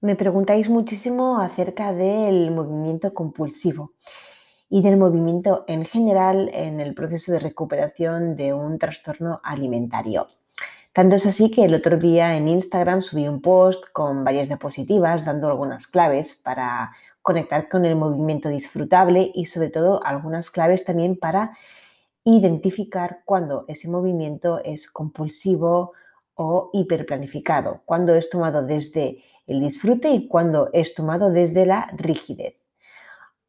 Me preguntáis muchísimo acerca del movimiento compulsivo y del movimiento en general en el proceso de recuperación de un trastorno alimentario. Tanto es así que el otro día en Instagram subí un post con varias diapositivas dando algunas claves para conectar con el movimiento disfrutable y sobre todo algunas claves también para identificar cuando ese movimiento es compulsivo o hiperplanificado, cuando es tomado desde el disfrute y cuando es tomado desde la rigidez.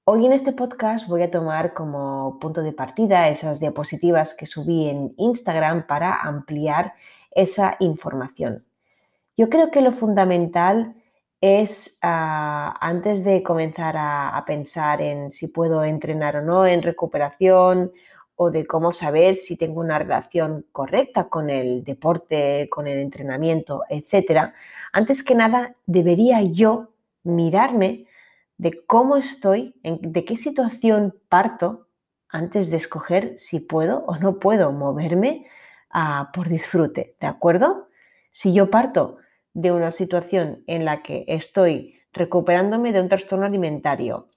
Hoy en este podcast voy a tomar como punto de partida esas diapositivas que subí en Instagram para ampliar esa información. Yo creo que lo fundamental es, ah, antes de comenzar a pensar en si puedo entrenar o no en recuperación o de cómo saber si tengo una relación correcta con el deporte, con el entrenamiento, etc., antes que nada debería yo mirarme de cómo estoy, de qué situación parto antes de escoger si puedo o no puedo moverme ah, por disfrute, ¿de acuerdo? Si yo parto de una situación en la que estoy recuperándome de un trastorno alimentario,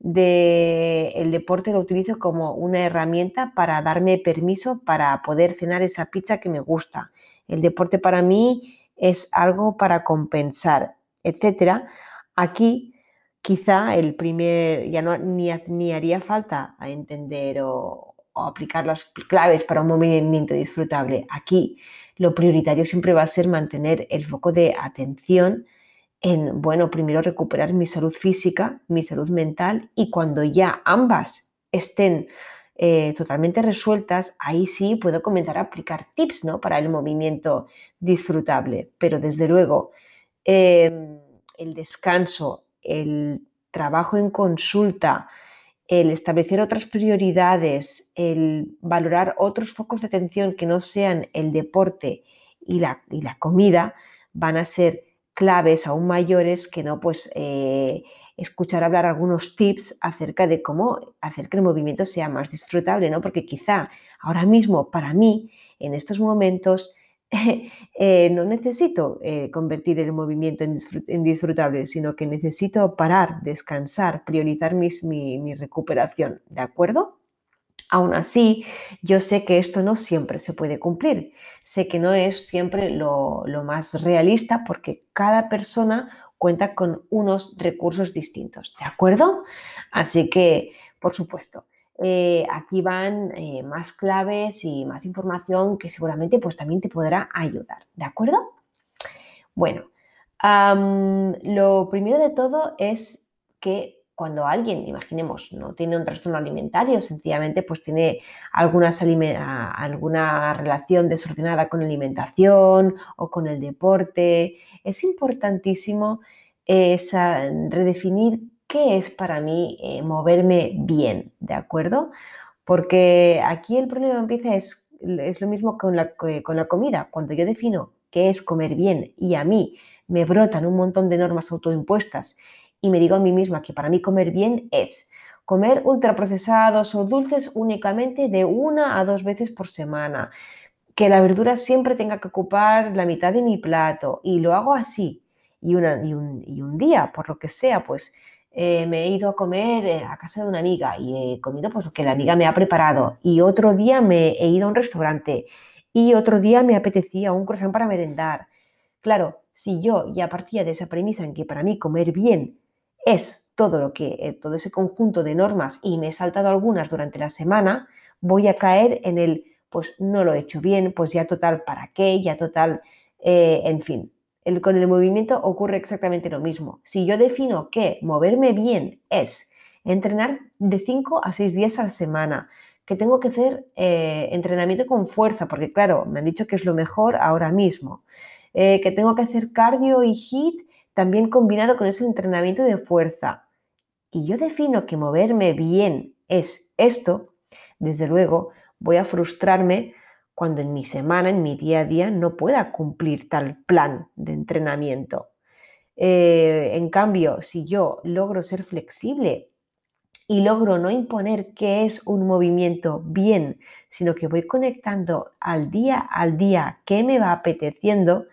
de el deporte lo utilizo como una herramienta para darme permiso para poder cenar esa pizza que me gusta. El deporte para mí es algo para compensar, etcétera. Aquí quizá el primer ya no ni, ni haría falta a entender o, o aplicar las claves para un movimiento disfrutable. Aquí lo prioritario siempre va a ser mantener el foco de atención en, bueno, primero recuperar mi salud física, mi salud mental y cuando ya ambas estén eh, totalmente resueltas, ahí sí puedo comenzar a aplicar tips ¿no? para el movimiento disfrutable. Pero desde luego, em, el descanso, el trabajo en consulta, el establecer otras prioridades, el valorar otros focos de atención que no sean el deporte y la, y la comida, van a ser claves aún mayores que no pues eh, escuchar hablar algunos tips acerca de cómo hacer que el movimiento sea más disfrutable, ¿no? Porque quizá ahora mismo para mí, en estos momentos, eh, no necesito eh, convertir el movimiento en, disfrutable, sino que necesito parar, descansar, priorizar mi, mi recuperación, ¿de acuerdo? Aún así, yo sé que esto no siempre se puede cumplir. Sé que no es siempre lo, más realista porque cada persona cuenta con unos recursos distintos, ¿de acuerdo? Así que, por supuesto, eh, aquí van eh, más claves y más información que seguramente pues también te podrá ayudar, ¿de acuerdo? Bueno, lo primero de todo es que cuando alguien, imaginemos, no tiene un trastorno alimentario, sencillamente pues tiene alguna relación desordenada con la alimentación o con el deporte, es importantísimo redefinir qué es para mí eh, moverme bien, ¿de acuerdo? Porque aquí el problema empieza es, es lo mismo con la, con la comida. Cuando yo defino qué es comer bien y a mí me brotan un montón de normas autoimpuestas y me digo a mí misma que para mí comer bien es comer ultraprocesados o dulces únicamente de una a dos veces por semana, que la verdura siempre tenga que ocupar la mitad de mi plato y lo hago así. Y, una, y, un, día, por lo que sea, pues eh, me he ido a comer eh, a casa de una amiga y he comido pues lo que la amiga me ha preparado y otro día me he ido a un restaurante y otro día me apetecía un croissant para merendar. Claro, si yo ya partía de esa premisa en que para mí comer bien es todo lo que, eh, todo ese conjunto de normas y me he saltado algunas durante la semana, voy a caer en el, pues no lo he hecho bien, pues ya total, ¿para qué? Ya total, eh, en fin. El, con el movimiento ocurre exactamente lo mismo. Si yo defino que moverme bien es entrenar de 5 a 6 días a la semana, que tengo que hacer eh, entrenamiento con fuerza, porque claro, me han dicho que es lo mejor ahora mismo. Que tengo que hacer cardio y HIT también combinado con ese entrenamiento de fuerza. Y yo defino que moverme bien es esto, desde luego voy a frustrarme cuando en mi semana, en mi día a día, no pueda cumplir tal plan de entrenamiento. Eh, en cambio, si yo logro ser flexible y logro no imponer qué es un movimiento bien, sino que voy conectando al día al día qué me va apeteciendo,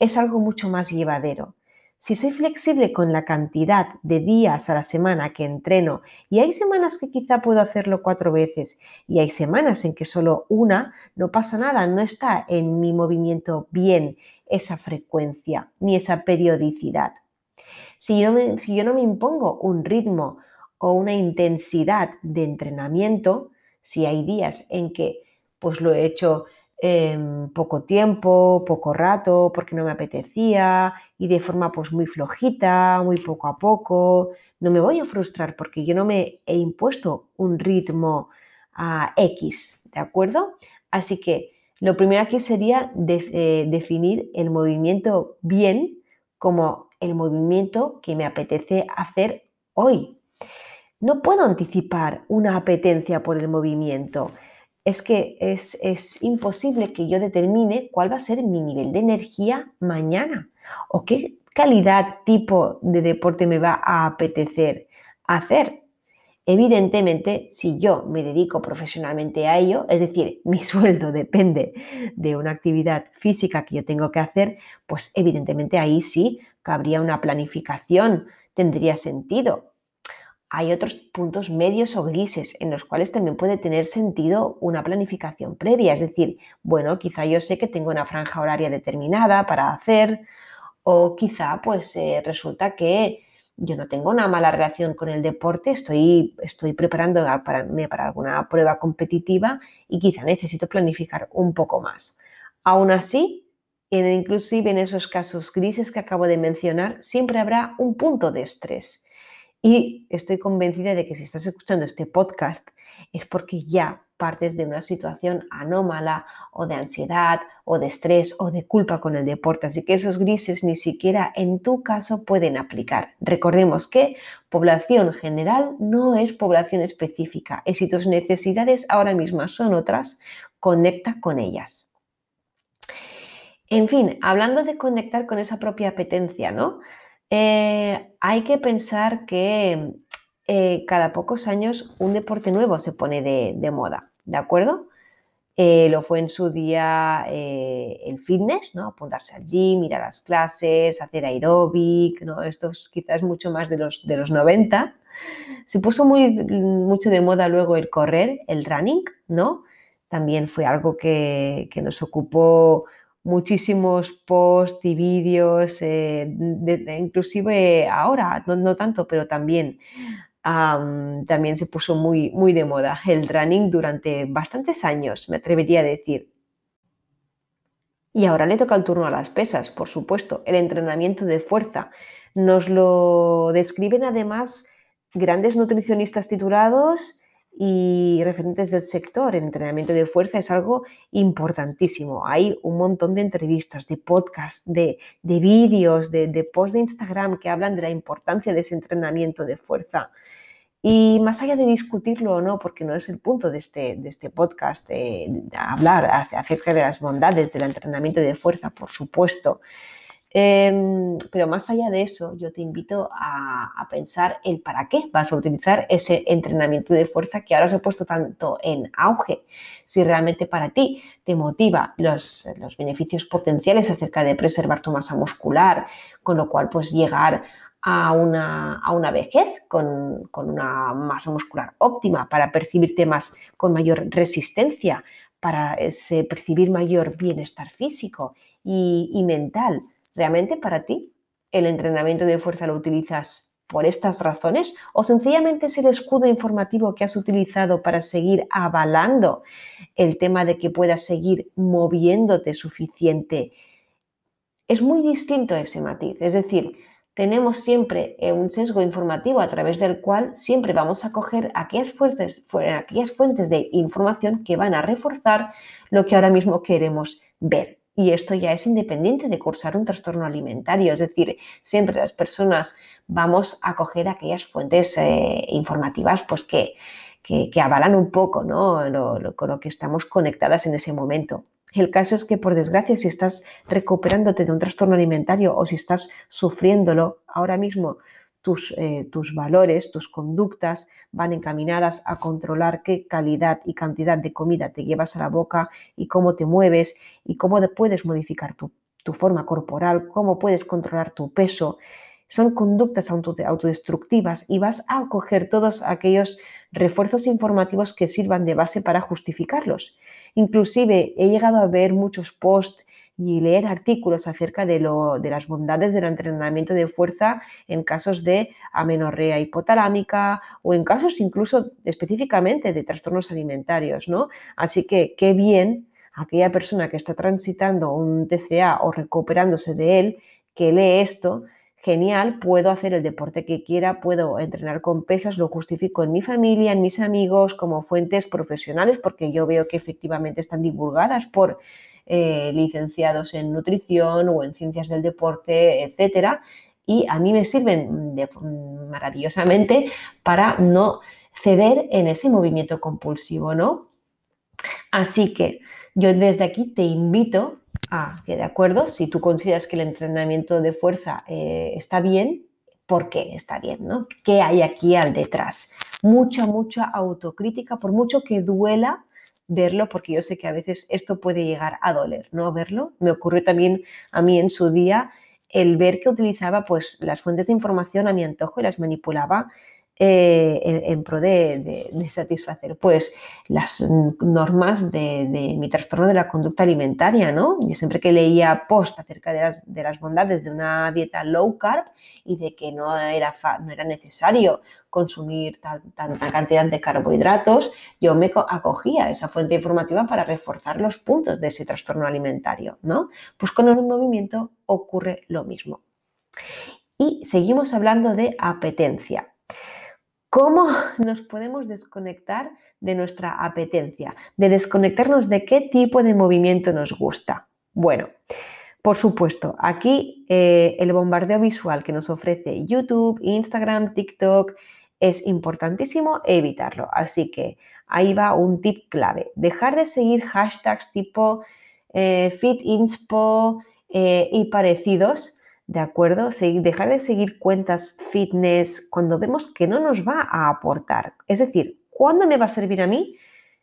es algo mucho más llevadero. Si soy flexible con la cantidad de días a la semana que entreno, y hay semanas que quizá puedo hacerlo cuatro veces, y hay semanas en que solo una, no pasa nada, no está en mi movimiento bien esa frecuencia ni esa periodicidad. Si yo, no me impongo un ritmo o una intensidad de entrenamiento, si hay días en que pues lo he hecho poco tiempo, poco rato, porque no me apetecía y de forma pues muy flojita, muy poco a poco. No me voy a frustrar porque yo no me he impuesto un ritmo a X, ¿de acuerdo? Así que lo primero aquí sería eh, definir el movimiento bien como el movimiento que me apetece hacer hoy. No puedo anticipar una apetencia por el movimiento es que es, imposible que yo determine cuál va a ser mi nivel de energía mañana o qué calidad, tipo de deporte me va a apetecer hacer. Evidentemente, si yo me dedico profesionalmente a ello, es decir, mi sueldo depende de una actividad física que yo tengo que hacer, pues evidentemente ahí sí cabría una planificación, tendría sentido hay otros puntos medios o grises en los cuales también puede tener sentido una planificación previa. Es decir, bueno, quizá yo sé que tengo una franja horaria determinada para hacer o quizá pues eh, resulta que yo no tengo una mala relación con el deporte, estoy, estoy preparando para, para alguna prueba competitiva y quizá necesito planificar un poco más. Aún así, inclusive en esos casos grises que acabo de mencionar, siempre habrá un punto de estrés y estoy convencida de que si estás escuchando este podcast es porque ya partes de una situación anómala o de ansiedad o de estrés o de culpa con el deporte. Así que esos grises ni siquiera en tu caso pueden aplicar. Recordemos que población general no es población específica y si tus necesidades ahora mismo son otras, conecta con ellas. En fin, hablando de conectar con esa propia apetencia, ¿no? Eh, hay que pensar que eh, cada pocos años un deporte nuevo se pone de, moda, ¿de acuerdo? Eh, lo fue en su día el fitness, ¿no? Apuntarse al gym, ir las clases, hacer aeróbic, ¿no? Esto es quizás mucho más de los, de los 90. Se puso muy, mucho de moda luego el correr, el running, ¿no? También fue algo que, que nos ocupó muchísimos posts y vídeos, eh, inclusive ahora, no, tanto, pero también, también se puso muy, muy de moda el running durante bastantes años, me atrevería a decir. Y ahora le toca el turno a las pesas, por supuesto, el entrenamiento de fuerza. Nos lo describen además grandes nutricionistas titulados y referentes del sector en entrenamiento de fuerza es algo importantísimo. Hay un montón de entrevistas, de podcasts, de, vídeos, de, de posts de Instagram que hablan de la importancia de ese entrenamiento de fuerza. Y más allá de discutirlo o no, porque no es el punto de este, de este podcast, eh, hablar acerca de las bondades del entrenamiento de fuerza, por supuesto, Em, pero más allá de eso, yo te invito a, pensar el para qué vas a utilizar ese entrenamiento de fuerza que ahora se ha puesto tanto en auge. Si realmente para ti te motiva los, beneficios potenciales acerca de preservar tu masa muscular, con lo cual pues llegar a una, a una vejez con, con, una masa muscular óptima para percibirte más con mayor resistencia, para percibir mayor bienestar físico y, y mental ¿Realmente para ti el entrenamiento de fuerza lo utilizas por estas razones o sencillamente es el escudo informativo que has utilizado para seguir avalando el tema de que puedas seguir moviéndote suficiente? Es muy distinto ese matiz, es decir, tenemos siempre eh, un sesgo informativo a través del cual siempre vamos a coger aquellas fuentes, aquellas fuentes de información que van a reforzar lo que ahora mismo queremos ver. Y esto ya es independiente de cursar un trastorno alimentario, es decir, siempre las personas vamos a coger aquellas fuentes eh, informativas pues que, que, avalan un poco ¿no? con lo que estamos conectadas en ese momento. El caso es que, por desgracia, si estás recuperándote de un trastorno alimentario o si estás sufriéndolo, ahora mismo tus, eh, tus, valores, tus conductas van encaminadas a controlar qué calidad y cantidad de comida te llevas a la boca y cómo te mueves y cómo puedes modificar tu, tu forma corporal, cómo puedes controlar tu peso. Son conductas autodestructivas y vas a coger todos aquellos refuerzos informativos que sirvan de base para justificarlos. Inclusive he llegado a ver muchos posts y leer artículos acerca de, lo, de, las bondades del entrenamiento de fuerza en casos de amenorrea hipotalámica o en casos incluso específicamente de trastornos alimentarios, ¿no? Así que qué bien aquella persona que está transitando un TCA o recuperándose de él, que lee esto genial, puedo hacer el deporte que quiera, puedo entrenar con pesas, lo justifico en mi familia, en mis amigos, como fuentes profesionales, porque yo veo que efectivamente están divulgadas por eh, licenciados en nutrición o en ciencias del deporte, etcétera, y a mí me sirven maravillosamente para no ceder en ese movimiento compulsivo, ¿no? Así que yo desde aquí te invito Ah, que de acuerdo, si tú consideras que el entrenamiento de fuerza eh, está bien, ¿por qué está bien? ¿no? ¿Qué hay aquí al detrás? Mucha, mucha autocrítica, por mucho que duela verlo, porque yo sé que a veces esto puede llegar a doler, ¿no? Verlo. Me ocurrió también a mí en su día el ver que utilizaba pues las fuentes de información a mi antojo y las manipulaba eh, en, pro de, satisfacer pues las normas de, mi trastorno de la conducta alimentaria, ¿no? Yo siempre que leía post acerca de las, de las bondades de una dieta low carb y de que no era, no era necesario consumir tanta cantidad de carbohidratos, yo me acogía a esa fuente informativa para reforzar los puntos de ese trastorno alimentario, ¿no? Pues con el movimiento ocurre lo mismo. Y seguimos hablando de apetencia. ¿Cómo nos podemos desconectar de nuestra apetencia? De desconectarnos de qué tipo de movimiento nos gusta. Bueno, por supuesto, aquí eh, el bombardeo visual que nos ofrece YouTube, Instagram, TikTok es importantísimo evitarlo. Así que ahí va un tip clave. Dejar de seguir hashtags tipo eh, FitInspo eh, y parecidos ¿de acuerdo? dejar de seguir cuentas fitness cuando vemos que no nos va a aportar. Es decir, ¿cuándo me va a servir a mí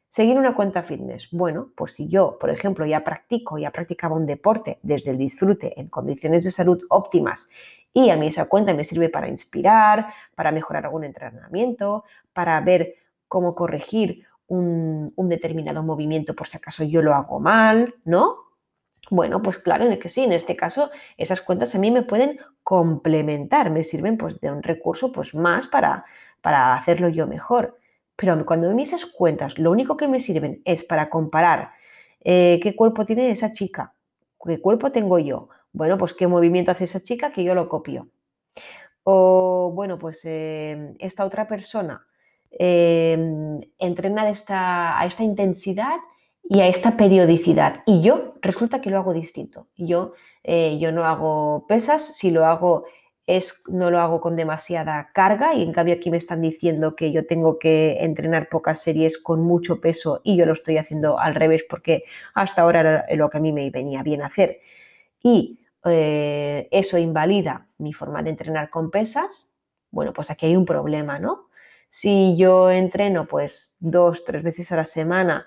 seguir una cuenta fitness? Bueno, pues si yo, por ejemplo, ya practico, ya practicaba un deporte desde el disfrute en condiciones de salud óptimas y a mí esa cuenta me sirve para inspirar, para mejorar algún entrenamiento, para ver cómo corregir un, un determinado movimiento por si acaso yo lo hago mal, ¿no? Bueno, pues claro, en que sí, en este caso esas cuentas a mí me pueden complementar, me sirven pues de un recurso pues más para, para hacerlo yo mejor. Pero cuando me esas cuentas, lo único que me sirven es para comparar eh, qué cuerpo tiene esa chica, qué cuerpo tengo yo. Bueno, pues qué movimiento hace esa chica que yo lo copio. O bueno, pues eh, esta otra persona eh, entrena de esta, a esta intensidad y a esta periodicidad. Y yo resulta que lo hago distinto. Yo, eh, yo no hago pesas, si lo hago es, no lo hago con demasiada carga y en cambio aquí me están diciendo que yo tengo que entrenar pocas series con mucho peso y yo lo estoy haciendo al revés porque hasta ahora era lo que a mí me venía bien hacer. Y eh, eso invalida mi forma de entrenar con pesas. Bueno, pues aquí hay un problema, ¿no? Si yo entreno pues dos, tres veces a la semana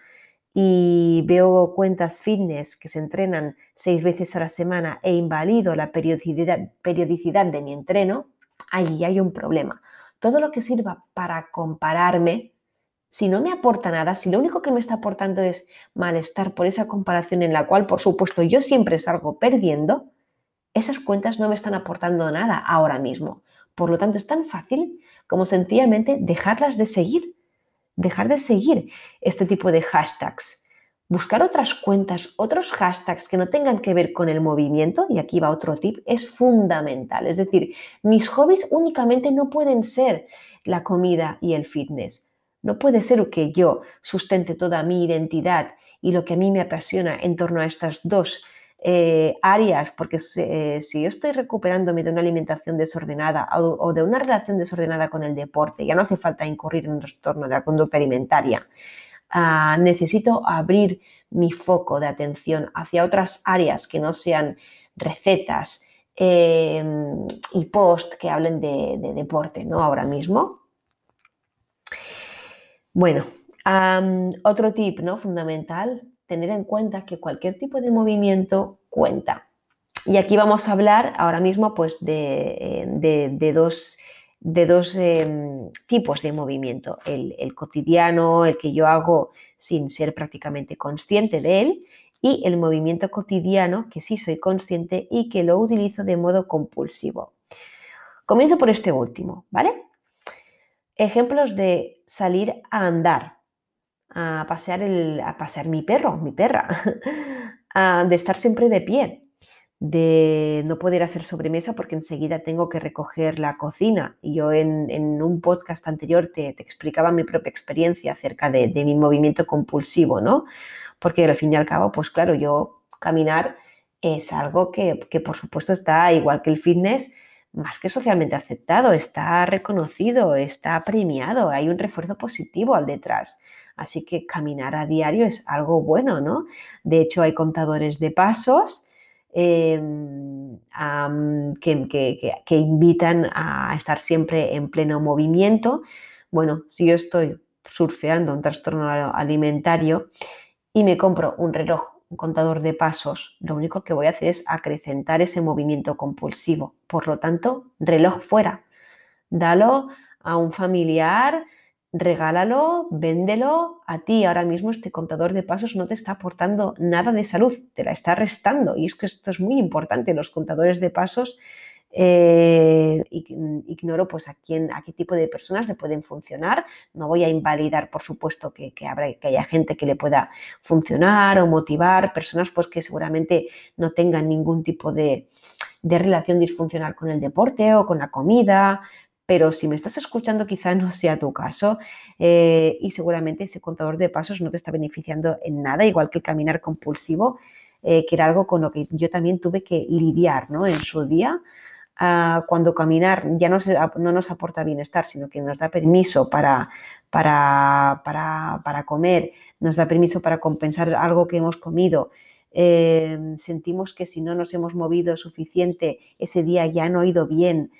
y veo cuentas fitness que se entrenan seis veces a la semana e invalido la periodicidad, periodicidad de mi entreno, ahí hay un problema. Todo lo que sirva para compararme, si no me aporta nada, si lo único que me está aportando es malestar por esa comparación en la cual, por supuesto, yo siempre salgo perdiendo, esas cuentas no me están aportando nada ahora mismo. Por lo tanto, es tan fácil como sencillamente dejarlas de seguir dejar de seguir este tipo de hashtags. buscar otras cuentas, otros hashtags que no tengan que ver con el movimiento, y aquí va otro tip, es fundamental. Es decir, mis hobbies únicamente no pueden ser la comida y el fitness. No puede ser que yo sustente toda mi identidad y lo que a mí me apasiona en torno a estas dos eh, áreas, porque eh, si yo estoy recuperándome de una alimentación desordenada o, de una relación desordenada con el deporte, ya no hace falta incurrir en un trastorno de la conducta alimentaria. Ah, necesito abrir mi foco de atención hacia otras áreas que no sean recetas em, y post que hablen de, deporte, ¿no? Ahora mismo. Bueno, otro tip, ¿no? Fundamental, tener en cuenta que cualquier tipo de movimiento cuenta. Y aquí vamos a hablar ahora mismo pues de, de dos de dos em, tipos de movimiento, el, cotidiano, el que yo hago sin ser prácticamente consciente de él, y el movimiento cotidiano que sí soy consciente y que lo utilizo de modo compulsivo. Comienzo por este último, ¿vale? Ejemplos de salir a andar, a pasear, el, a pasear mi perro, mi perra, de estar siempre de pie, de no poder hacer sobremesa porque enseguida tengo que recoger la cocina. Y yo en, un podcast anterior te, explicaba mi propia experiencia acerca de, mi movimiento compulsivo, ¿no? Porque al fin y al cabo, pues claro, yo caminar es algo que, que por supuesto está, igual que el fitness, más que socialmente aceptado, está reconocido, está premiado, hay un refuerzo positivo al detrás. Así que caminar a diario es algo bueno, ¿no? De hecho, hay contadores de pasos Em, que, invitan a estar siempre en pleno movimiento. Bueno, si yo estoy surfeando un trastorno alimentario y me compro un reloj, un contador de pasos, lo único que voy a hacer es acrecentar ese movimiento compulsivo. Por lo tanto, reloj fuera. Dalo a un familiar, regálalo, véndelo. A ti ahora mismo este contador de pasos no te está aportando nada de salud, te la está restando. Y es que esto es muy importante, los contadores de pasos. Eh, ignoro pues a quién, a qué tipo de personas le pueden funcionar. No voy a invalidar, por supuesto, que, que, haya gente que le pueda funcionar o motivar, personas pues que seguramente no tengan ningún tipo de, de relación disfuncional con el deporte o con la comida, pero si me estás escuchando quizá no sea tu caso eh, y seguramente ese contador de pasos no te está beneficiando en nada, igual que el caminar compulsivo, eh, que era algo con lo que yo también tuve que lidiar ¿no? en su día. Ah, cuando caminar ya no, no, nos aporta bienestar, sino que nos da permiso para, para, para, comer, nos da permiso para compensar algo que hemos comido. Eh, sentimos que si no nos hemos movido suficiente, ese día ya no ha ido bien.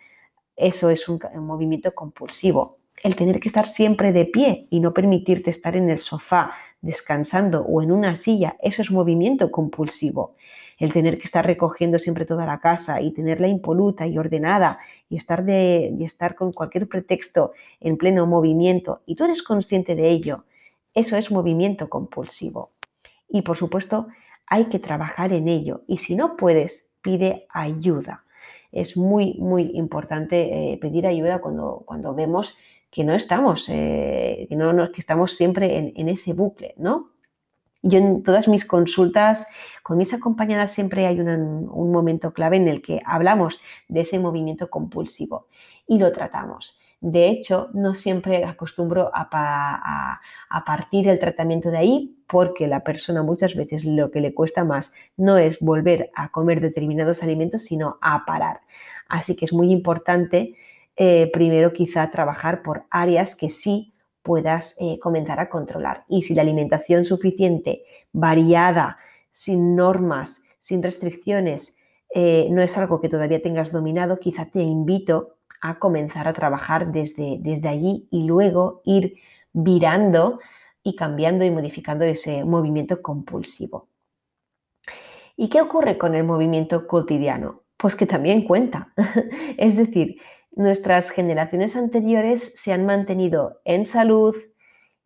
Eso es un, movimiento compulsivo. El tener que estar siempre de pie y no permitirte estar en el sofá descansando o en una silla, eso es movimiento compulsivo. El tener que estar recogiendo siempre toda la casa y tenerla impoluta y ordenada y estar, de, y estar con cualquier pretexto en pleno movimiento y tú eres consciente de ello, eso es movimiento compulsivo. Y por supuesto, hay que trabajar en ello y si no puedes, pide ayuda es muy, muy importante eh, pedir ayuda cuando, cuando vemos que no estamos, eh, que, no, que estamos siempre en, ese bucle, ¿no? Yo en todas mis consultas con mis acompañadas siempre hay un momento clave en el que hablamos de ese movimiento compulsivo y lo tratamos. De hecho, no siempre acostumbro a, partir el tratamiento de ahí porque la persona muchas veces lo que le cuesta más no es volver a comer determinados alimentos, sino a parar. Así que es muy importante eh, primero quizá trabajar por áreas que sí puedas eh, comenzar a controlar. Y si la alimentación suficiente, variada, sin normas, sin restricciones, eh, no es algo que todavía tengas dominado, quizá te invito a comenzar a trabajar desde, desde allí y luego ir virando y cambiando y modificando ese movimiento compulsivo. ¿Y qué ocurre con el movimiento cotidiano? Pues que también cuenta. es decir, nuestras generaciones anteriores se han mantenido en salud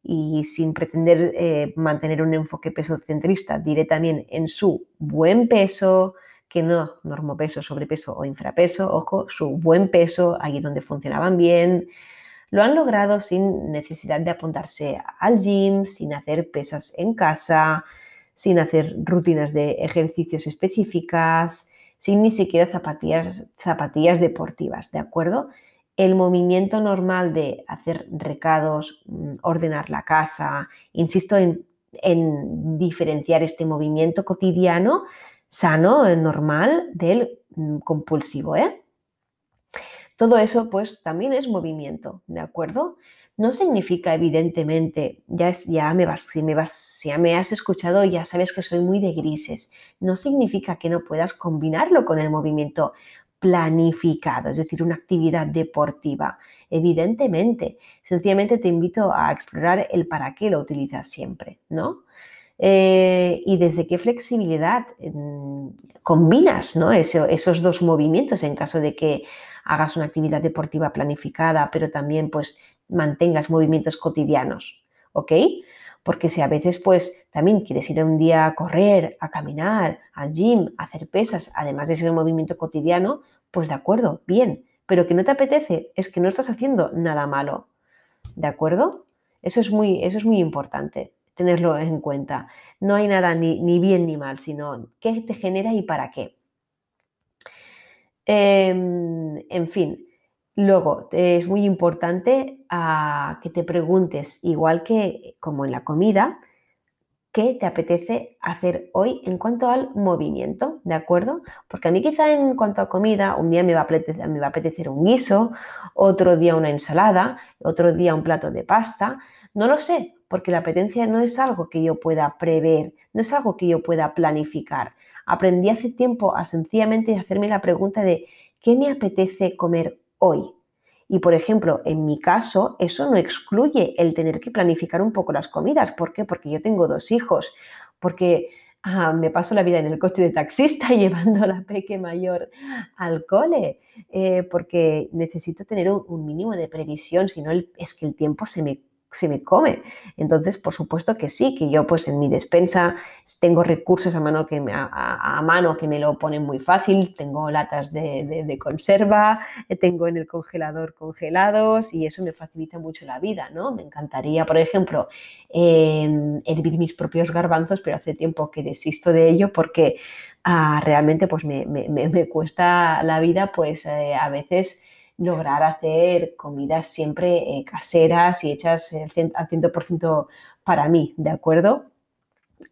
y sin pretender eh, mantener un enfoque pesocentrista, diré también en su buen peso, que no normopeso, sobrepeso o infrapeso, ojo, su buen peso, allí donde funcionaban bien, lo han logrado sin necesidad de apuntarse al gym, sin hacer pesas en casa, sin hacer rutinas de ejercicios específicas, sin ni siquiera zapatillas, zapatillas deportivas, ¿de acuerdo? El movimiento normal de hacer recados, mm, ordenar la casa, insisto en, en diferenciar este movimiento cotidiano sano, normal, del mm, compulsivo, ¿eh? Todo eso pues también es movimiento, ¿de acuerdo? No significa evidentemente, ya, es, ya me vas, si me vas, si ya me has escuchado ya sabes que soy muy de grises, no significa que no puedas combinarlo con el movimiento planificado, es decir, una actividad deportiva. Evidentemente, sencillamente te invito a explorar el para qué lo utilizas siempre, ¿no? Eh, y desde qué flexibilidad mm, combinas ¿no? esos dos movimientos en caso de que hagas una actividad deportiva planificada, pero también pues mantengas movimientos cotidianos, ¿ok? Porque si a veces pues también quieres ir un día a correr, a caminar, al gym, a hacer pesas, además de ser un movimiento cotidiano, pues de acuerdo, bien, pero que no te apetece es que no estás haciendo nada malo, ¿de acuerdo? Eso es muy, eso es muy importante tenerlo en cuenta. No hay nada ni, ni bien ni mal, sino qué te genera y para qué. Em, en fin, luego es muy importante ah, que te preguntes, igual que como en la comida, qué te apetece hacer hoy en cuanto al movimiento, ¿de acuerdo? Porque a mí quizá en cuanto a comida, un día me va a apetecer, me va a apetecer un guiso, otro día una ensalada, otro día un plato de pasta, no lo sé, porque la apetencia no es algo que yo pueda prever, no es algo que yo pueda planificar aprendí hace tiempo a sencillamente hacerme la pregunta de ¿qué me apetece comer hoy? Y por ejemplo, en mi caso, eso no excluye el tener que planificar un poco las comidas. ¿Por qué? Porque yo tengo dos hijos, porque ah, me paso la vida en el coche de taxista llevando a la peque mayor al cole, eh, porque necesito tener un, un, mínimo de previsión, si no es que el tiempo se me se me come. Entonces, por supuesto que sí, que yo pues en mi despensa tengo recursos a mano que me, a, mano que me lo ponen muy fácil, tengo latas de, conserva, eh, tengo en el congelador congelados y eso me facilita mucho la vida, ¿no? Me encantaría, por ejemplo, em, hervir mis propios garbanzos, pero hace tiempo que desisto de ello porque ah, realmente pues me, cuesta la vida pues eh, a veces lograr hacer comidas siempre eh, caseras y hechas al 100% para mí, ¿de acuerdo?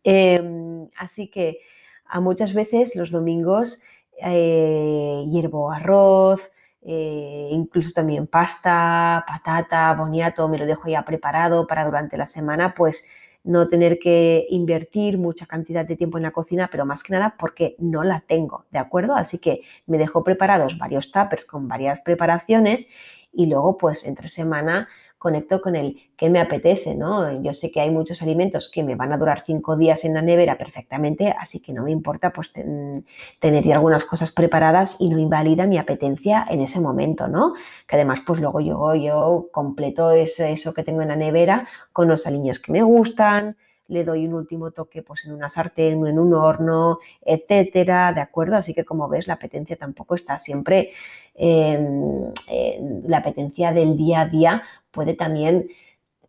Em, así que a muchas veces los domingos eh, hiervo arroz, eh, incluso también pasta, patata, boniato, me lo dejo ya preparado para durante la semana, pues no tener que invertir mucha cantidad de tiempo en la cocina, pero más que nada porque no la tengo, ¿de acuerdo? Así que me dejo preparados varios tuppers con varias preparaciones y luego pues entre semana conecto con el que me apetece, ¿no? Yo sé que hay muchos alimentos que me van a durar cinco días en la nevera perfectamente, así que no me importa pues tener ya algunas cosas preparadas y no invalida mi apetencia en ese momento, ¿no? Que además pues luego yo, yo completo ese, eso que tengo en la nevera con los aliños que me gustan, le doy un último toque pues en una sartén en un horno, etcétera, ¿de acuerdo? Así que como ves, la apetencia tampoco está siempre, em, la apetencia del día a día puede también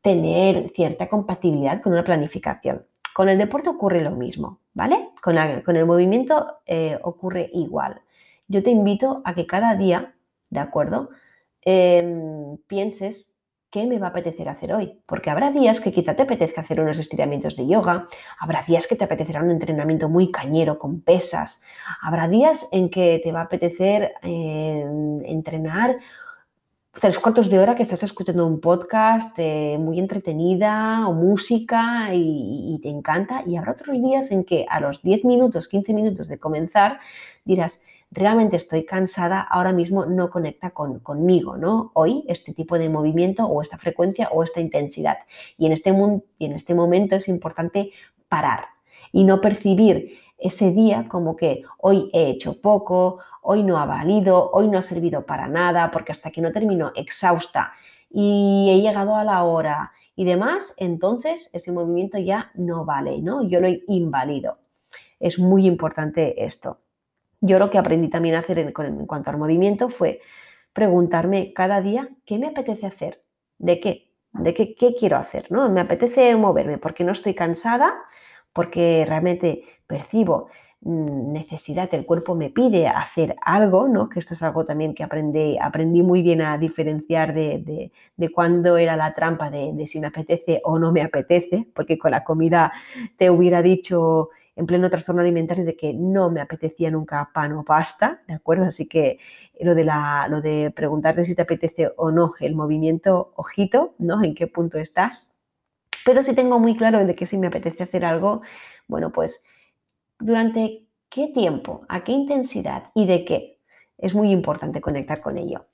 tener cierta compatibilidad con una planificación. Con el deporte ocurre lo mismo, ¿vale? Con, el movimiento eh, ocurre igual. Yo te invito a que cada día, ¿de acuerdo? Em, pienses ¿qué me va a apetecer hacer hoy? Porque habrá días que quizá te apetezca hacer unos estiramientos de yoga, habrá días que te apetecerá un entrenamiento muy cañero con pesas, habrá días en que te va a apetecer eh, entrenar tres cuartos de hora que estás escuchando un podcast eh, muy entretenida o música y, y, te encanta y habrá otros días en que a los 10 minutos, 15 minutos de comenzar dirás, realmente estoy cansada, ahora mismo no conecta con, conmigo, ¿no? Hoy este tipo de movimiento o esta frecuencia o esta intensidad. Y en este, y en este momento es importante parar y no percibir ese día como que hoy he hecho poco, hoy no ha valido, hoy no ha servido para nada, porque hasta que no termino exhausta y he llegado a la hora y demás, entonces ese movimiento ya no vale, ¿no? Yo lo he invalido. Es muy importante esto. Yo lo que aprendí también a hacer en, cuanto al movimiento fue preguntarme cada día qué me apetece hacer, de qué, de qué, qué quiero hacer, ¿no? Me apetece moverme porque no estoy cansada, porque realmente percibo mm, necesidad, el cuerpo me pide hacer algo, ¿no? Que esto es algo también que aprendí, aprendí muy bien a diferenciar de, de, cuándo era la trampa de, de, si me apetece o no me apetece, porque con la comida te hubiera dicho en pleno trastorno alimentario de que no me apetecía nunca pan o pasta, ¿de acuerdo? Así que lo de, la, lo de preguntarte si te apetece o no el movimiento, ojito, ¿no? ¿En qué punto estás? Pero si tengo muy claro de que si me apetece hacer algo, bueno, pues durante qué tiempo, a qué intensidad y de qué. Es muy importante conectar con ello.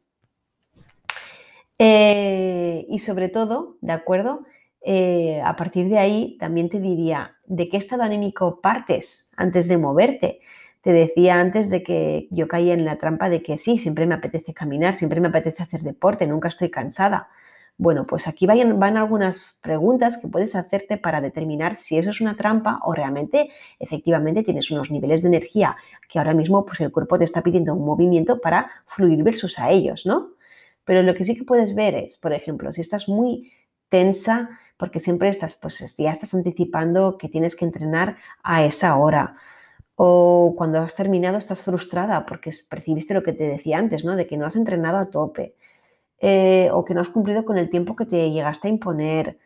Eh, y sobre todo, ¿de acuerdo? Eh, a partir de ahí también te diría, ¿de qué estado anímico partes antes de moverte? Te decía antes de que yo caía en la trampa de que sí, siempre me apetece caminar, siempre me apetece hacer deporte, nunca estoy cansada. Bueno, pues aquí van, van algunas preguntas que puedes hacerte para determinar si eso es una trampa o realmente efectivamente tienes unos niveles de energía que ahora mismo pues el cuerpo te está pidiendo un movimiento para fluir versus a ellos, ¿no? Pero lo que sí que puedes ver es, por ejemplo, si estás muy tensa, porque siempre estás, pues ya estás anticipando que tienes que entrenar a esa hora. O cuando has terminado estás frustrada porque percibiste lo que te decía antes, ¿no? De que no has entrenado a tope. Eh, o que no has cumplido con el tiempo que te llegaste a imponer.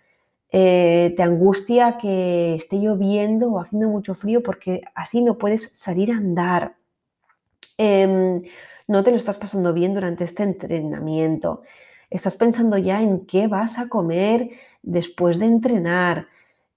Eh, te angustia que esté lloviendo o haciendo mucho frío porque así no puedes salir a andar. Em, no te lo estás pasando bien durante este entrenamiento. Estás pensando ya en qué vas a comer después de entrenar.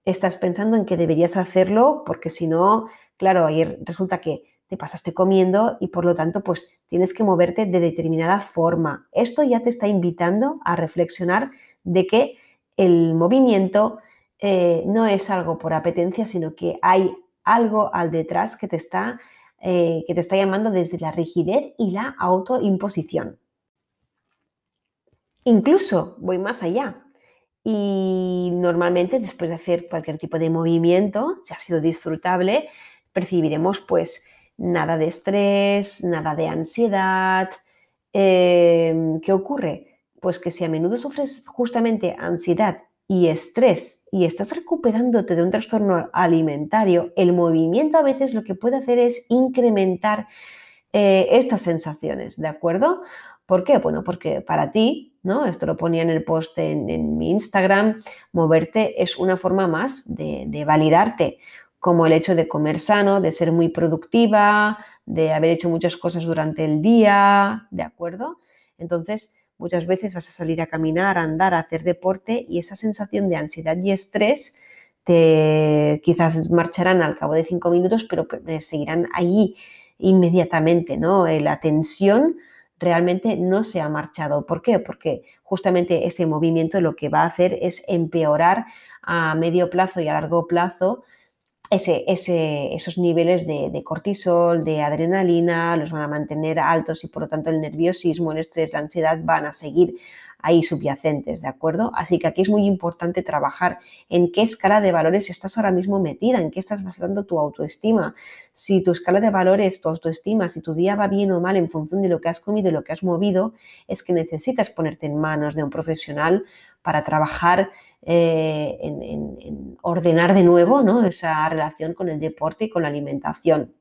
Estás pensando en que deberías hacerlo porque si no, claro, ayer resulta que te pasaste comiendo y por lo tanto pues tienes que moverte de determinada forma. Esto ya te está invitando a reflexionar de que el movimiento eh, no es algo por apetencia, sino que hay algo al detrás que te está, eh, que te está llamando desde la rigidez y la autoimposición. Incluso voy más allá. Y normalmente después de hacer cualquier tipo de movimiento, si ha sido disfrutable, percibiremos pues nada de estrés, nada de ansiedad. Em, ¿Qué ocurre? Pues que si a menudo sufres justamente ansiedad y estrés y estás recuperándote de un trastorno alimentario, el movimiento a veces lo que puede hacer es incrementar eh, estas sensaciones, ¿de acuerdo? ¿Por qué? Bueno, porque para ti, ¿no? Esto lo ponía en el post en, mi Instagram, moverte es una forma más de, validarte, como el hecho de comer sano, de ser muy productiva, de haber hecho muchas cosas durante el día, ¿de acuerdo? Entonces, muchas veces vas a salir a caminar, a andar, a hacer deporte y esa sensación de ansiedad y estrés te quizás marcharán al cabo de cinco minutos, pero seguirán allí inmediatamente, ¿no? Eh, la tensión realmente no se ha marchado. ¿Por qué? Porque justamente ese movimiento lo que va a hacer es empeorar a medio plazo y a largo plazo ese, esos niveles de, de, cortisol, de adrenalina, los van a mantener altos y por lo tanto el nerviosismo, el estrés, la ansiedad van a seguir ahí subyacentes, ¿de acuerdo? Así que aquí es muy importante trabajar en qué escala de valores estás ahora mismo metida, en qué estás basando tu autoestima. Si tu escala de valores, tu autoestima, si tu día va bien o mal en función de lo que has comido y lo que has movido, es que necesitas ponerte en manos de un profesional para trabajar eh, en, ordenar de nuevo ¿no? esa relación con el deporte y con la alimentación.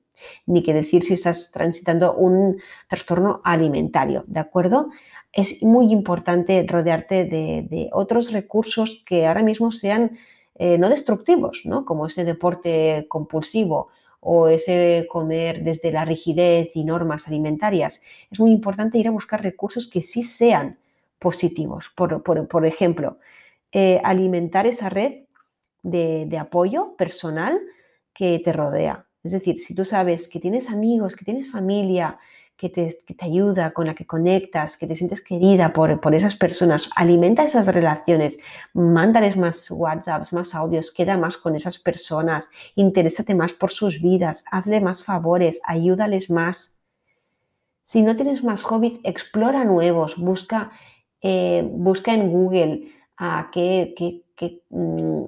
Ni que decir si estás transitando un trastorno alimentario, ¿de acuerdo? Es muy importante rodearte de, otros recursos que ahora mismo sean eh, no destructivos, ¿no? como ese deporte compulsivo o ese comer desde la rigidez y normas alimentarias. Es muy importante ir a buscar recursos que sí sean positivos. Por, ejemplo, eh, alimentar esa red de, de apoyo personal que te rodea. Es decir, si tú sabes que tienes amigos, que tienes familia, que te, ayuda, con la que conectas, que te sientes querida por, por, esas personas. Alimenta esas relaciones, mándales más WhatsApps, más audios, queda más con esas personas, interésate más por sus vidas, hazle más favores, ayúdales más. Si no tienes más hobbies, explora nuevos, busca, eh, busca en Google a ah, qué, qué, mm,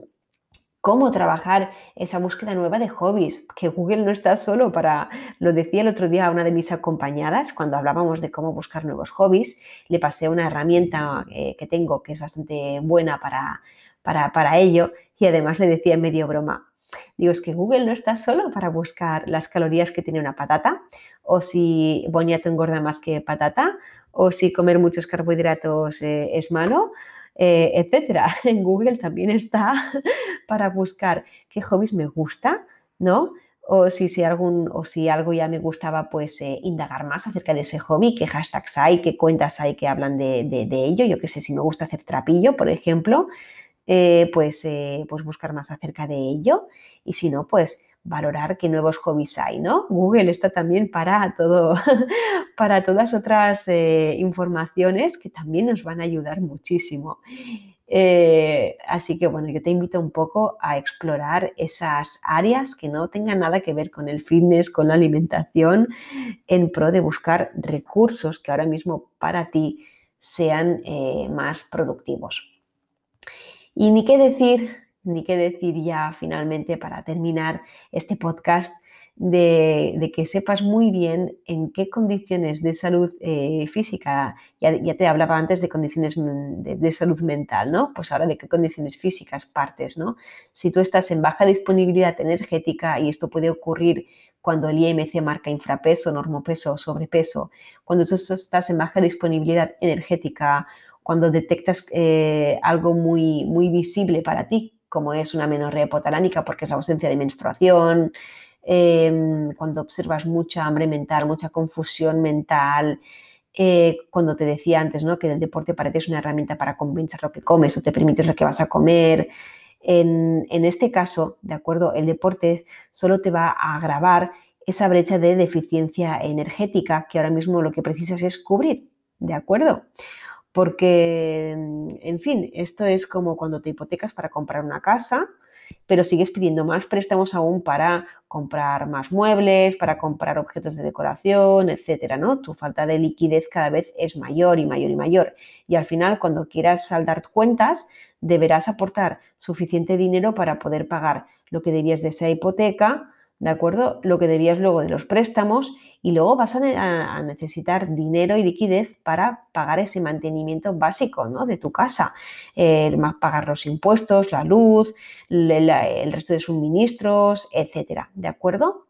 cómo trabajar esa búsqueda nueva de hobbies, que Google no está solo para, lo decía el otro día a una de mis acompañadas, cuando hablábamos de cómo buscar nuevos hobbies, le pasé una herramienta eh, que tengo que es bastante buena para, para, para ello y además le decía en medio broma, Digo, es que Google no está solo para buscar las calorías que tiene una patata, o si boñato engorda más que patata, o si comer muchos carbohidratos eh, es malo, eh, etcétera. En Google también está para buscar qué hobbies me gusta, ¿no? O si, algún, o si algo ya me gustaba, pues eh, indagar más acerca de ese hobby, qué hashtags hay, qué cuentas hay que hablan de, de ello. Yo qué sé, si me gusta hacer trapillo, por ejemplo, eh, pues, eh, pues buscar más acerca de ello y si no, pues valorar qué nuevos hobbies hay, ¿no? Google está también para todo, para todas otras eh, informaciones que también nos van a ayudar muchísimo. así que bueno, yo te invito un poco a explorar esas áreas que no tengan nada que ver con el fitness, con la alimentación, en pro de buscar recursos que ahora mismo para ti sean más productivos. Y ni qué decir, ni qué decir ya finalmente para terminar este podcast de, que sepas muy bien en qué condiciones de salud eh, física, ya, te hablaba antes de condiciones de, salud mental, ¿no? Pues ahora de qué condiciones físicas partes, ¿no? Si tú estás en baja disponibilidad energética y esto puede ocurrir cuando el IMC marca infrapeso, normopeso o sobrepeso, cuando tú estás en baja disponibilidad energética cuando detectas eh, algo muy, muy visible para ti, como es una menorrea hipotalámica porque es la ausencia de menstruación, em, cuando observas mucha hambre mental, mucha confusión mental, eh, cuando te decía antes ¿no? que el deporte para ti es una herramienta para compensar lo que comes o te permites lo que vas a comer. En, en este caso, ¿de acuerdo? El deporte solo te va a agravar esa brecha de deficiencia energética que ahora mismo lo que precisas es cubrir, ¿de acuerdo? Porque, en fin, esto es como cuando te hipotecas para comprar una casa, pero sigues pidiendo más préstamos aún para comprar más muebles, para comprar objetos de decoración, etcétera, ¿no? Tu falta de liquidez cada vez es mayor y mayor y mayor. Y al final, cuando quieras saldar cuentas, deberás aportar suficiente dinero para poder pagar lo que debías de esa hipoteca, ¿de acuerdo? Lo que debías luego de los préstamos y luego vas a, necesitar dinero y liquidez para pagar ese mantenimiento básico ¿no? de tu casa, eh, pagar los impuestos, la luz, el, resto de suministros, etcétera, ¿de acuerdo?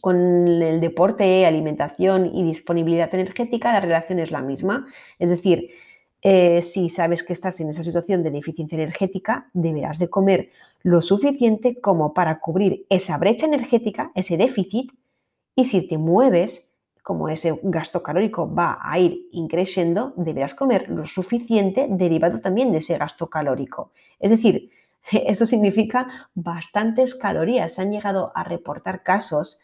Con el deporte, alimentación y disponibilidad energética, la relación es la misma. Es decir, eh, si sabes que estás en esa situación de deficiencia energética, deberás de comer lo suficiente como para cubrir esa brecha energética, ese déficit, y si te mueves, como ese gasto calórico va a ir increciendo, deberás comer lo suficiente derivado también de ese gasto calórico. Es decir, eso significa bastantes calorías. Se han llegado a reportar casos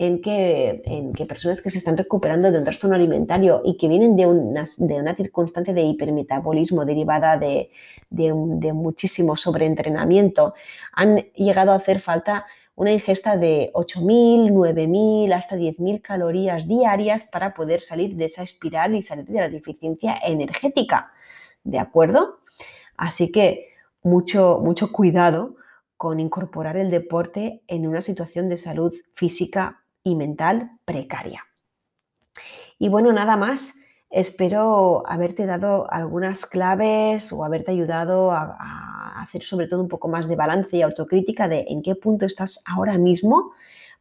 en que, en que personas que se están recuperando de un trastorno alimentario y que vienen de una, de una circunstancia de hipermetabolismo derivada de, de, muchísimo sobreentrenamiento, han llegado a hacer falta una ingesta de 8.000, 9.000, hasta 10.000 calorías diarias para poder salir de esa espiral y salir de la deficiencia energética. ¿De acuerdo? Así que mucho, mucho cuidado con incorporar el deporte en una situación de salud física y mental precaria. Y bueno, nada más. Espero haberte dado algunas claves o haberte ayudado a, hacer sobre todo un poco más de balance y autocrítica de en qué punto estás ahora mismo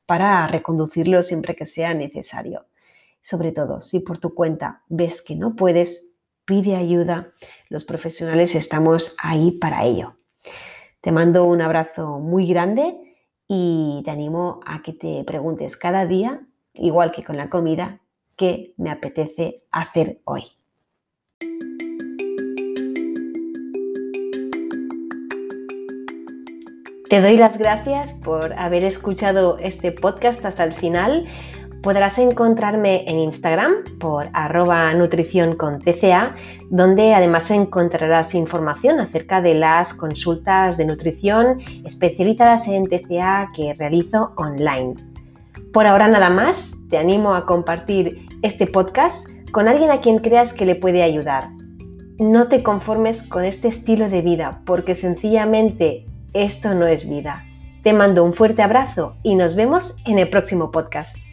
para reconducirlo siempre que sea necesario. Sobre todo, si por tu cuenta ves que no puedes, pide ayuda. Los profesionales estamos ahí para ello. Te mando un abrazo muy grande y te animo a que te preguntes cada día, igual que con la comida, qué me apetece hacer hoy. Te doy las gracias por haber escuchado este podcast hasta el final. Podrás encontrarme en Instagram por arroba nutrición con TCA, donde además encontrarás información acerca de las consultas de nutrición especializadas en TCA que realizo online. Por ahora nada más, te animo a compartir este podcast con alguien a quien creas que le puede ayudar. No te conformes con este estilo de vida porque sencillamente esto no es vida. Te mando un fuerte abrazo y nos vemos en el próximo podcast.